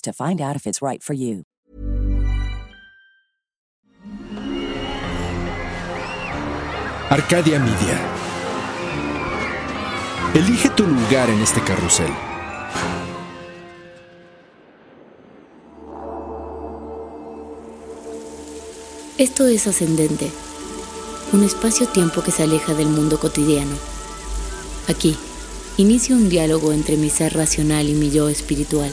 to find out if it's right for you. Arcadia Media. Elige tu lugar en este carrusel. Esto es ascendente, un espacio-tiempo que se aleja del mundo cotidiano. Aquí, inicio un diálogo entre mi ser racional y mi yo espiritual.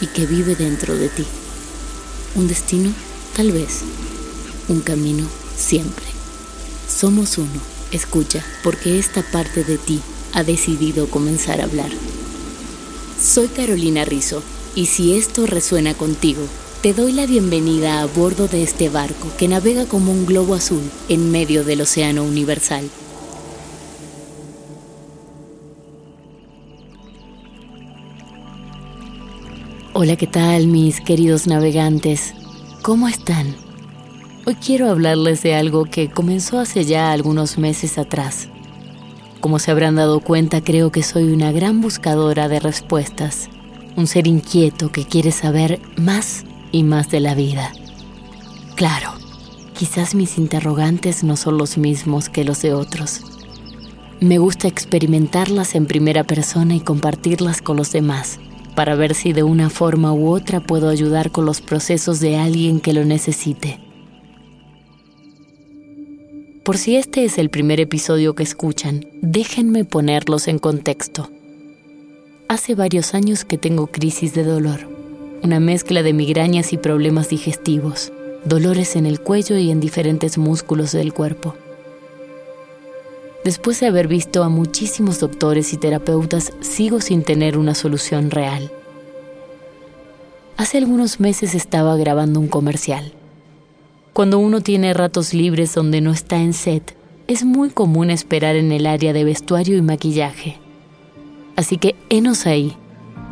y que vive dentro de ti. Un destino, tal vez. Un camino, siempre. Somos uno. Escucha, porque esta parte de ti ha decidido comenzar a hablar. Soy Carolina Rizzo, y si esto resuena contigo, te doy la bienvenida a bordo de este barco que navega como un globo azul en medio del océano universal. Hola, ¿qué tal mis queridos navegantes? ¿Cómo están? Hoy quiero hablarles de algo que comenzó hace ya algunos meses atrás. Como se habrán dado cuenta, creo que soy una gran buscadora de respuestas, un ser inquieto que quiere saber más y más de la vida. Claro, quizás mis interrogantes no son los mismos que los de otros. Me gusta experimentarlas en primera persona y compartirlas con los demás para ver si de una forma u otra puedo ayudar con los procesos de alguien que lo necesite. Por si este es el primer episodio que escuchan, déjenme ponerlos en contexto. Hace varios años que tengo crisis de dolor, una mezcla de migrañas y problemas digestivos, dolores en el cuello y en diferentes músculos del cuerpo. Después de haber visto a muchísimos doctores y terapeutas, sigo sin tener una solución real. Hace algunos meses estaba grabando un comercial. Cuando uno tiene ratos libres donde no está en set, es muy común esperar en el área de vestuario y maquillaje. Así que enos ahí,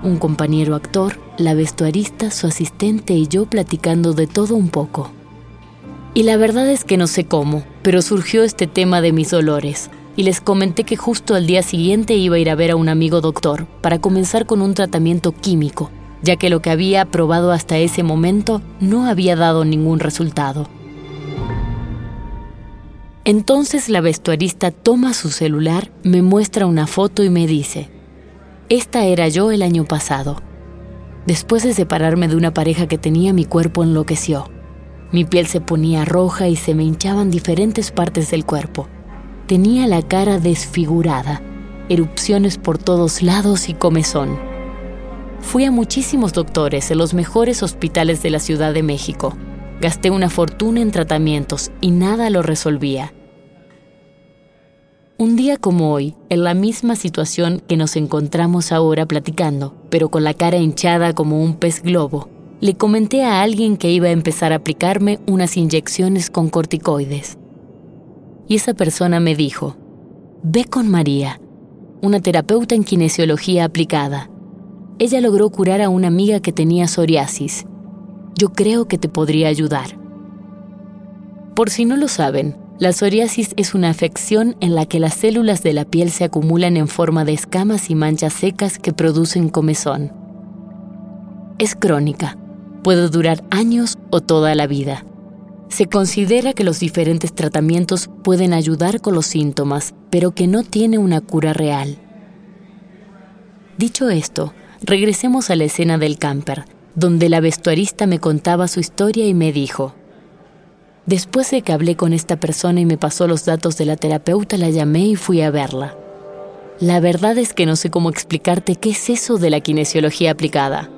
un compañero actor, la vestuarista, su asistente y yo platicando de todo un poco. Y la verdad es que no sé cómo, pero surgió este tema de mis dolores, y les comenté que justo al día siguiente iba a ir a ver a un amigo doctor para comenzar con un tratamiento químico, ya que lo que había probado hasta ese momento no había dado ningún resultado. Entonces la vestuarista toma su celular, me muestra una foto y me dice, esta era yo el año pasado. Después de separarme de una pareja que tenía, mi cuerpo enloqueció. Mi piel se ponía roja y se me hinchaban diferentes partes del cuerpo. Tenía la cara desfigurada, erupciones por todos lados y comezón. Fui a muchísimos doctores en los mejores hospitales de la Ciudad de México. Gasté una fortuna en tratamientos y nada lo resolvía. Un día como hoy, en la misma situación que nos encontramos ahora platicando, pero con la cara hinchada como un pez globo, le comenté a alguien que iba a empezar a aplicarme unas inyecciones con corticoides y esa persona me dijo, ve con María, una terapeuta en kinesiología aplicada. Ella logró curar a una amiga que tenía psoriasis yo creo que te podría ayudar. Por si no lo saben, la psoriasis es una afección en la que las células de la piel se acumulan en forma de escamas y manchas secas que producen comezón. Es crónica, puede durar años o toda la vida. Se considera que los diferentes tratamientos pueden ayudar con los síntomas, pero que no tiene una cura real. Dicho esto, regresemos a la escena del camper, donde la vestuarista me contaba su historia y me dijo, Después de que hablé con esta persona y me pasó los datos de la terapeuta, la llamé y fui a verla. La verdad es que no sé cómo explicarte qué es eso de la kinesiología aplicada.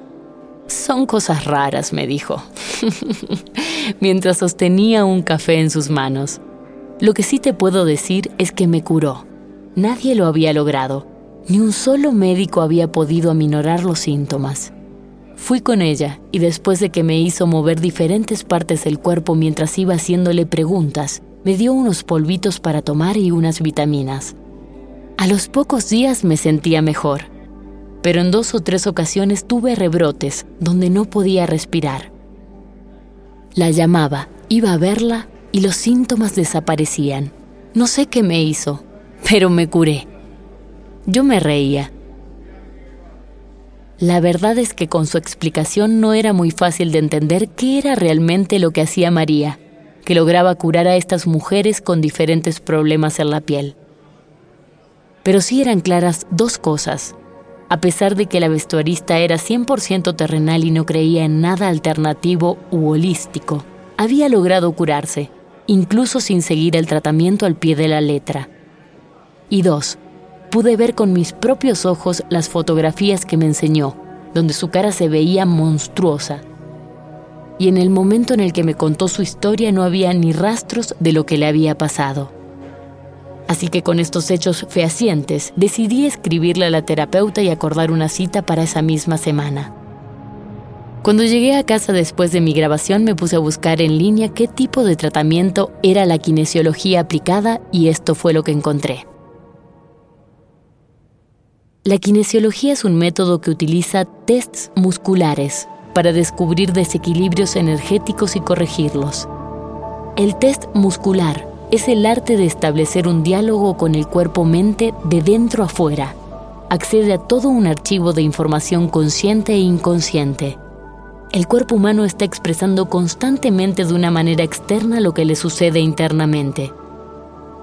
Son cosas raras, me dijo, mientras sostenía un café en sus manos. Lo que sí te puedo decir es que me curó. Nadie lo había logrado. Ni un solo médico había podido aminorar los síntomas. Fui con ella y después de que me hizo mover diferentes partes del cuerpo mientras iba haciéndole preguntas, me dio unos polvitos para tomar y unas vitaminas. A los pocos días me sentía mejor, pero en dos o tres ocasiones tuve rebrotes donde no podía respirar. La llamaba, iba a verla y los síntomas desaparecían. No sé qué me hizo, pero me curé. Yo me reía la verdad es que con su explicación no era muy fácil de entender qué era realmente lo que hacía María, que lograba curar a estas mujeres con diferentes problemas en la piel. Pero sí eran claras dos cosas. A pesar de que la vestuarista era 100% terrenal y no creía en nada alternativo u holístico, había logrado curarse, incluso sin seguir el tratamiento al pie de la letra. Y dos, pude ver con mis propios ojos las fotografías que me enseñó, donde su cara se veía monstruosa. Y en el momento en el que me contó su historia no había ni rastros de lo que le había pasado. Así que con estos hechos fehacientes decidí escribirle a la terapeuta y acordar una cita para esa misma semana. Cuando llegué a casa después de mi grabación me puse a buscar en línea qué tipo de tratamiento era la kinesiología aplicada y esto fue lo que encontré. La kinesiología es un método que utiliza tests musculares para descubrir desequilibrios energéticos y corregirlos. El test muscular es el arte de establecer un diálogo con el cuerpo-mente de dentro a fuera. Accede a todo un archivo de información consciente e inconsciente. El cuerpo humano está expresando constantemente de una manera externa lo que le sucede internamente.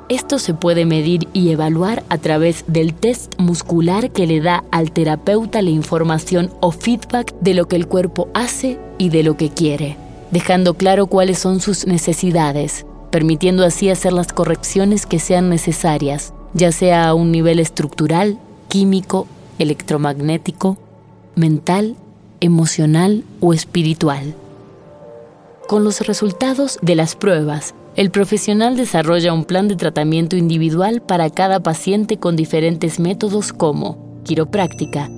Esto se puede medir y evaluar a través del test muscular que le da al terapeuta la información o feedback de lo que el cuerpo hace y de lo que quiere, dejando claro cuáles son sus necesidades, permitiendo así hacer las correcciones que sean necesarias, ya sea a un nivel estructural, químico, electromagnético, mental, emocional o espiritual. Con los resultados de las pruebas, el profesional desarrolla un plan de tratamiento individual para cada paciente con diferentes métodos como quiropráctica,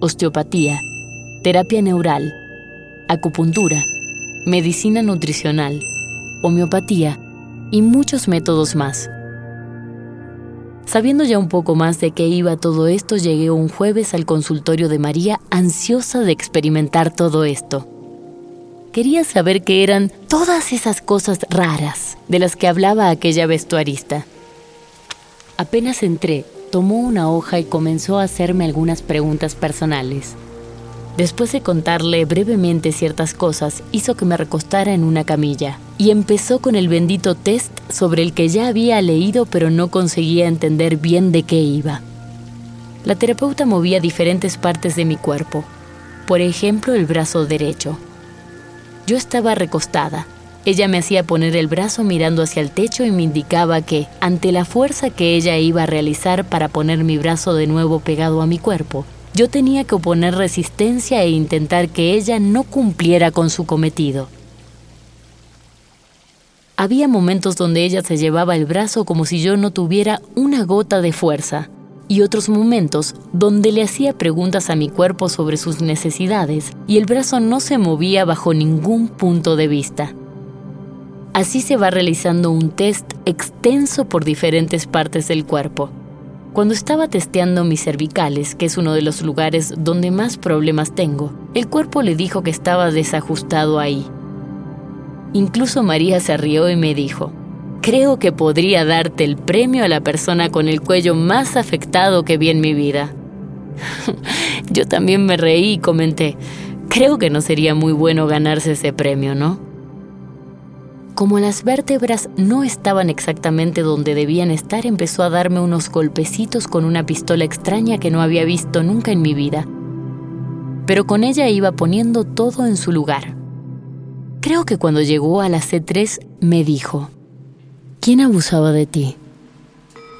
osteopatía, terapia neural, acupuntura, medicina nutricional, homeopatía y muchos métodos más. Sabiendo ya un poco más de qué iba todo esto, llegué un jueves al consultorio de María ansiosa de experimentar todo esto. Quería saber qué eran todas esas cosas raras de las que hablaba aquella vestuarista. Apenas entré, tomó una hoja y comenzó a hacerme algunas preguntas personales. Después de contarle brevemente ciertas cosas, hizo que me recostara en una camilla y empezó con el bendito test sobre el que ya había leído pero no conseguía entender bien de qué iba. La terapeuta movía diferentes partes de mi cuerpo, por ejemplo el brazo derecho, yo estaba recostada. Ella me hacía poner el brazo mirando hacia el techo y me indicaba que, ante la fuerza que ella iba a realizar para poner mi brazo de nuevo pegado a mi cuerpo, yo tenía que oponer resistencia e intentar que ella no cumpliera con su cometido. Había momentos donde ella se llevaba el brazo como si yo no tuviera una gota de fuerza, y otros momentos donde le hacía preguntas a mi cuerpo sobre sus necesidades y el brazo no se movía bajo ningún punto de vista. Así se va realizando un test extenso por diferentes partes del cuerpo. Cuando estaba testeando mis cervicales, que es uno de los lugares donde más problemas tengo, el cuerpo le dijo que estaba desajustado ahí. Incluso María se rió y me dijo, creo que podría darte el premio a la persona con el cuello más afectado que vi en mi vida. Yo también me reí y comenté, creo que no sería muy bueno ganarse ese premio, ¿no? Como las vértebras no estaban exactamente donde debían estar, empezó a darme unos golpecitos con una pistola extraña que no había visto nunca en mi vida. Pero con ella iba poniendo todo en su lugar. Creo que cuando llegó a la C3 me dijo, ¿quién abusaba de ti?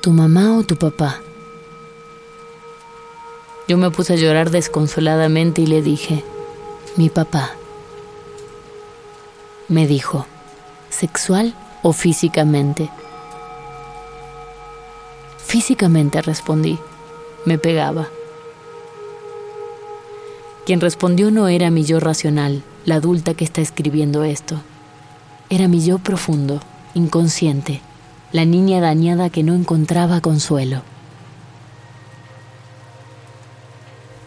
¿Tu mamá o tu papá? Yo me puse a llorar desconsoladamente y le dije, mi papá. Me dijo, ¿sexual o físicamente? Físicamente respondí, me pegaba. Quien respondió no era mi yo racional, la adulta que está escribiendo esto. Era mi yo profundo, inconsciente, la niña dañada que no encontraba consuelo.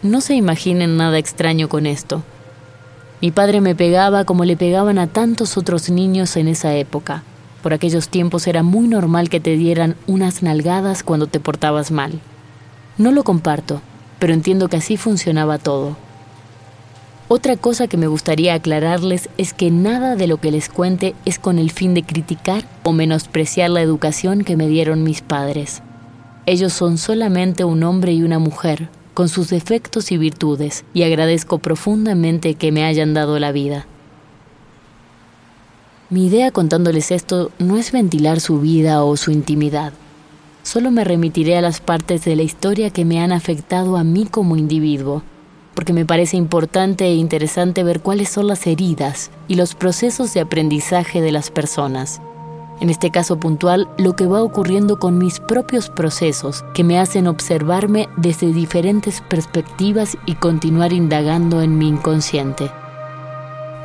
No se imaginen nada extraño con esto. Mi padre me pegaba como le pegaban a tantos otros niños en esa época. Por aquellos tiempos era muy normal que te dieran unas nalgadas cuando te portabas mal. No lo comparto, pero entiendo que así funcionaba todo. Otra cosa que me gustaría aclararles es que nada de lo que les cuente es con el fin de criticar o menospreciar la educación que me dieron mis padres. Ellos son solamente un hombre y una mujer, con sus defectos y virtudes, y agradezco profundamente que me hayan dado la vida. Mi idea contándoles esto no es ventilar su vida o su intimidad. Solo me remitiré a las partes de la historia que me han afectado a mí como individuo, porque me parece importante e interesante ver cuáles son las heridas y los procesos de aprendizaje de las personas en este caso puntual, lo que va ocurriendo con mis propios procesos que me hacen observarme desde diferentes perspectivas y continuar indagando en mi inconsciente.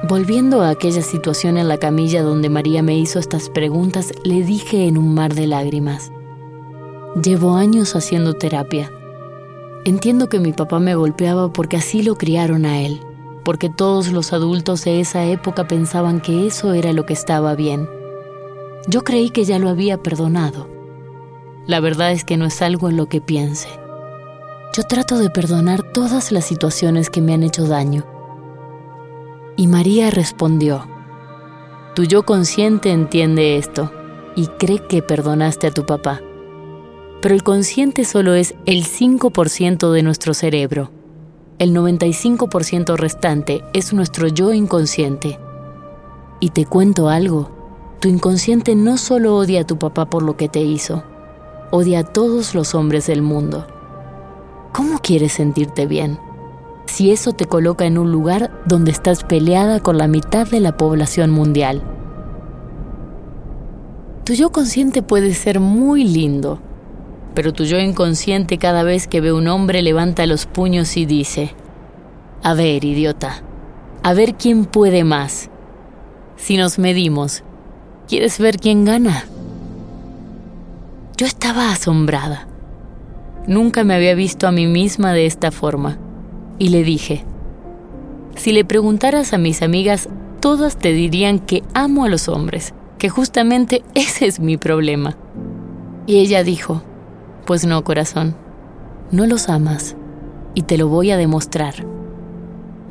Volviendo a aquella situación en la camilla donde María me hizo estas preguntas, le dije en un mar de lágrimas, llevo años haciendo terapia. Entiendo que mi papá me golpeaba porque así lo criaron a él, porque todos los adultos de esa época pensaban que eso era lo que estaba bien yo creí que ya lo había perdonado. La verdad es que no es algo en lo que piense. Yo trato de perdonar todas las situaciones que me han hecho daño. Y María respondió, tu yo consciente entiende esto y cree que perdonaste a tu papá. Pero el consciente solo es el 5% de nuestro cerebro. El 95% restante es nuestro yo inconsciente. Y te cuento algo, tu inconsciente no solo odia a tu papá por lo que te hizo, odia a todos los hombres del mundo. ¿Cómo quieres sentirte bien? Si eso te coloca en un lugar donde estás peleada con la mitad de la población mundial. Tu yo consciente puede ser muy lindo, pero tu yo inconsciente cada vez que ve un hombre levanta los puños y dice, a ver, idiota, a ver quién puede más. Si nos medimos, ¿Quieres ver quién gana? Yo estaba asombrada. Nunca me había visto a mí misma de esta forma. Y le dije, si le preguntaras a mis amigas, todas te dirían que amo a los hombres, que justamente ese es mi problema. Y ella dijo, pues no, corazón, no los amas, y te lo voy a demostrar.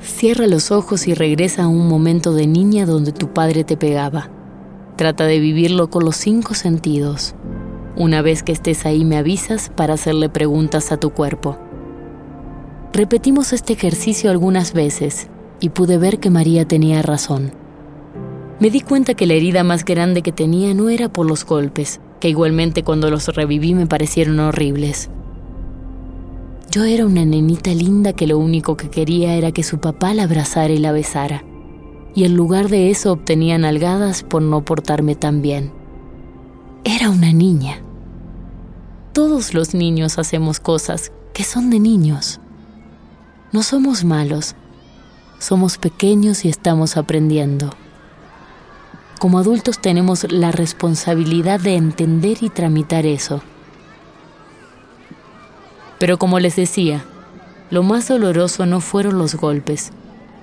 Cierra los ojos y regresa a un momento de niña donde tu padre te pegaba. Trata de vivirlo con los cinco sentidos. Una vez que estés ahí me avisas para hacerle preguntas a tu cuerpo. Repetimos este ejercicio algunas veces y pude ver que María tenía razón. Me di cuenta que la herida más grande que tenía no era por los golpes, que igualmente cuando los reviví me parecieron horribles. Yo era una nenita linda que lo único que quería era que su papá la abrazara y la besara y en lugar de eso obtenía nalgadas por no portarme tan bien. Era una niña. Todos los niños hacemos cosas que son de niños. No somos malos, somos pequeños y estamos aprendiendo. Como adultos tenemos la responsabilidad de entender y tramitar eso. Pero como les decía, lo más doloroso no fueron los golpes,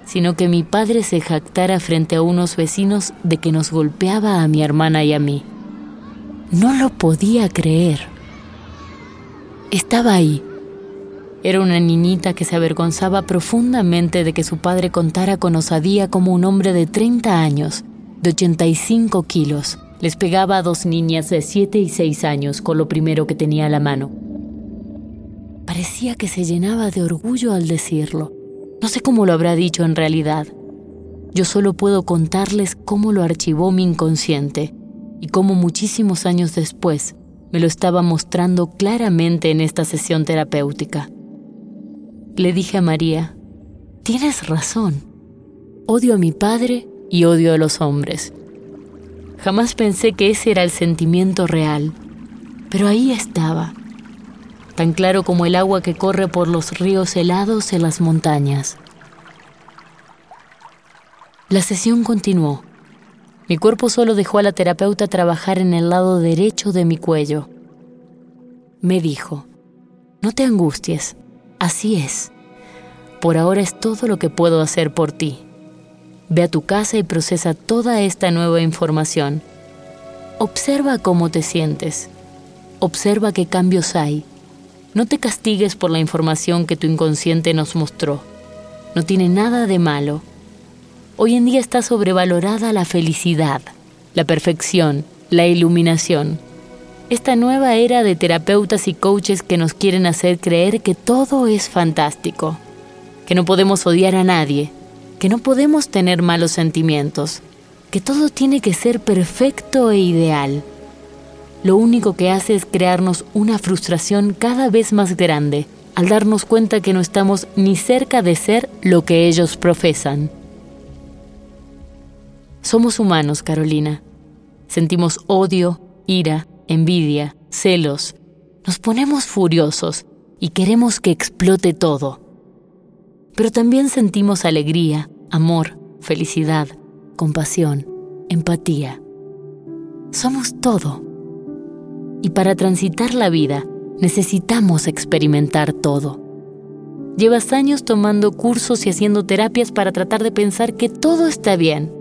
sino que mi padre se jactara frente a unos vecinos de que nos golpeaba a mi hermana y a mí. No lo podía creer. Estaba ahí. Era una niñita que se avergonzaba profundamente de que su padre contara con osadía como un hombre de 30 años, de 85 kilos. Les pegaba a dos niñas de 7 y 6 años con lo primero que tenía a la mano. Parecía que se llenaba de orgullo al decirlo. No sé cómo lo habrá dicho en realidad. Yo solo puedo contarles cómo lo archivó mi inconsciente y cómo muchísimos años después me lo estaba mostrando claramente en esta sesión terapéutica. Le dije a María, tienes razón, odio a mi padre y odio a los hombres. Jamás pensé que ese era el sentimiento real, pero ahí estaba, tan claro como el agua que corre por los ríos helados en las montañas. La sesión continuó mi cuerpo solo dejó a la terapeuta trabajar en el lado derecho de mi cuello. Me dijo, no te angusties, así es. Por ahora es todo lo que puedo hacer por ti. Ve a tu casa y procesa toda esta nueva información. Observa cómo te sientes. Observa qué cambios hay. No te castigues por la información que tu inconsciente nos mostró. No tiene nada de malo Hoy en día está sobrevalorada la felicidad, la perfección, la iluminación. Esta nueva era de terapeutas y coaches que nos quieren hacer creer que todo es fantástico, que no podemos odiar a nadie, que no podemos tener malos sentimientos, que todo tiene que ser perfecto e ideal. Lo único que hace es crearnos una frustración cada vez más grande al darnos cuenta que no estamos ni cerca de ser lo que ellos profesan. Somos humanos, Carolina. Sentimos odio, ira, envidia, celos. Nos ponemos furiosos y queremos que explote todo. Pero también sentimos alegría, amor, felicidad, compasión, empatía. Somos todo. Y para transitar la vida necesitamos experimentar todo. Llevas años tomando cursos y haciendo terapias para tratar de pensar que todo está bien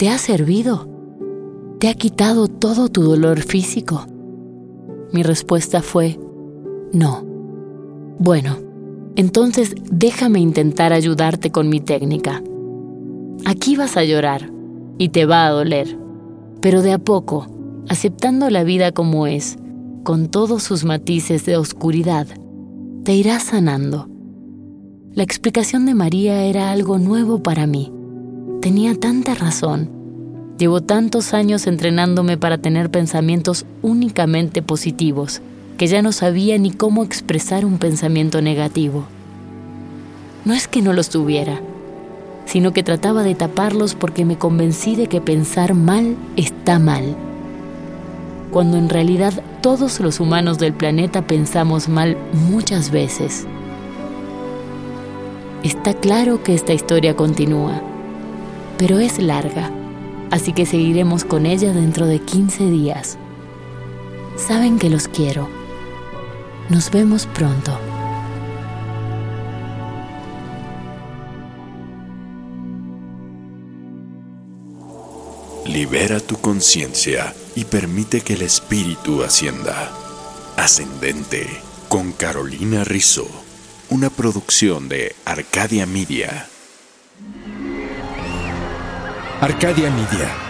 ¿Te ha servido? ¿Te ha quitado todo tu dolor físico? Mi respuesta fue, no. Bueno, entonces déjame intentar ayudarte con mi técnica. Aquí vas a llorar y te va a doler, pero de a poco, aceptando la vida como es, con todos sus matices de oscuridad, te irás sanando. La explicación de María era algo nuevo para mí Tenía tanta razón. Llevo tantos años entrenándome para tener pensamientos únicamente positivos que ya no sabía ni cómo expresar un pensamiento negativo. No es que no los tuviera, sino que trataba de taparlos porque me convencí de que pensar mal está mal. Cuando en realidad todos los humanos del planeta pensamos mal muchas veces. Está claro que esta historia continúa pero es larga, así que seguiremos con ella dentro de 15 días. Saben que los quiero. Nos vemos pronto. Libera tu conciencia y permite que el espíritu ascienda. Ascendente con Carolina Rizzo, una producción de Arcadia Media. Arcadia Media.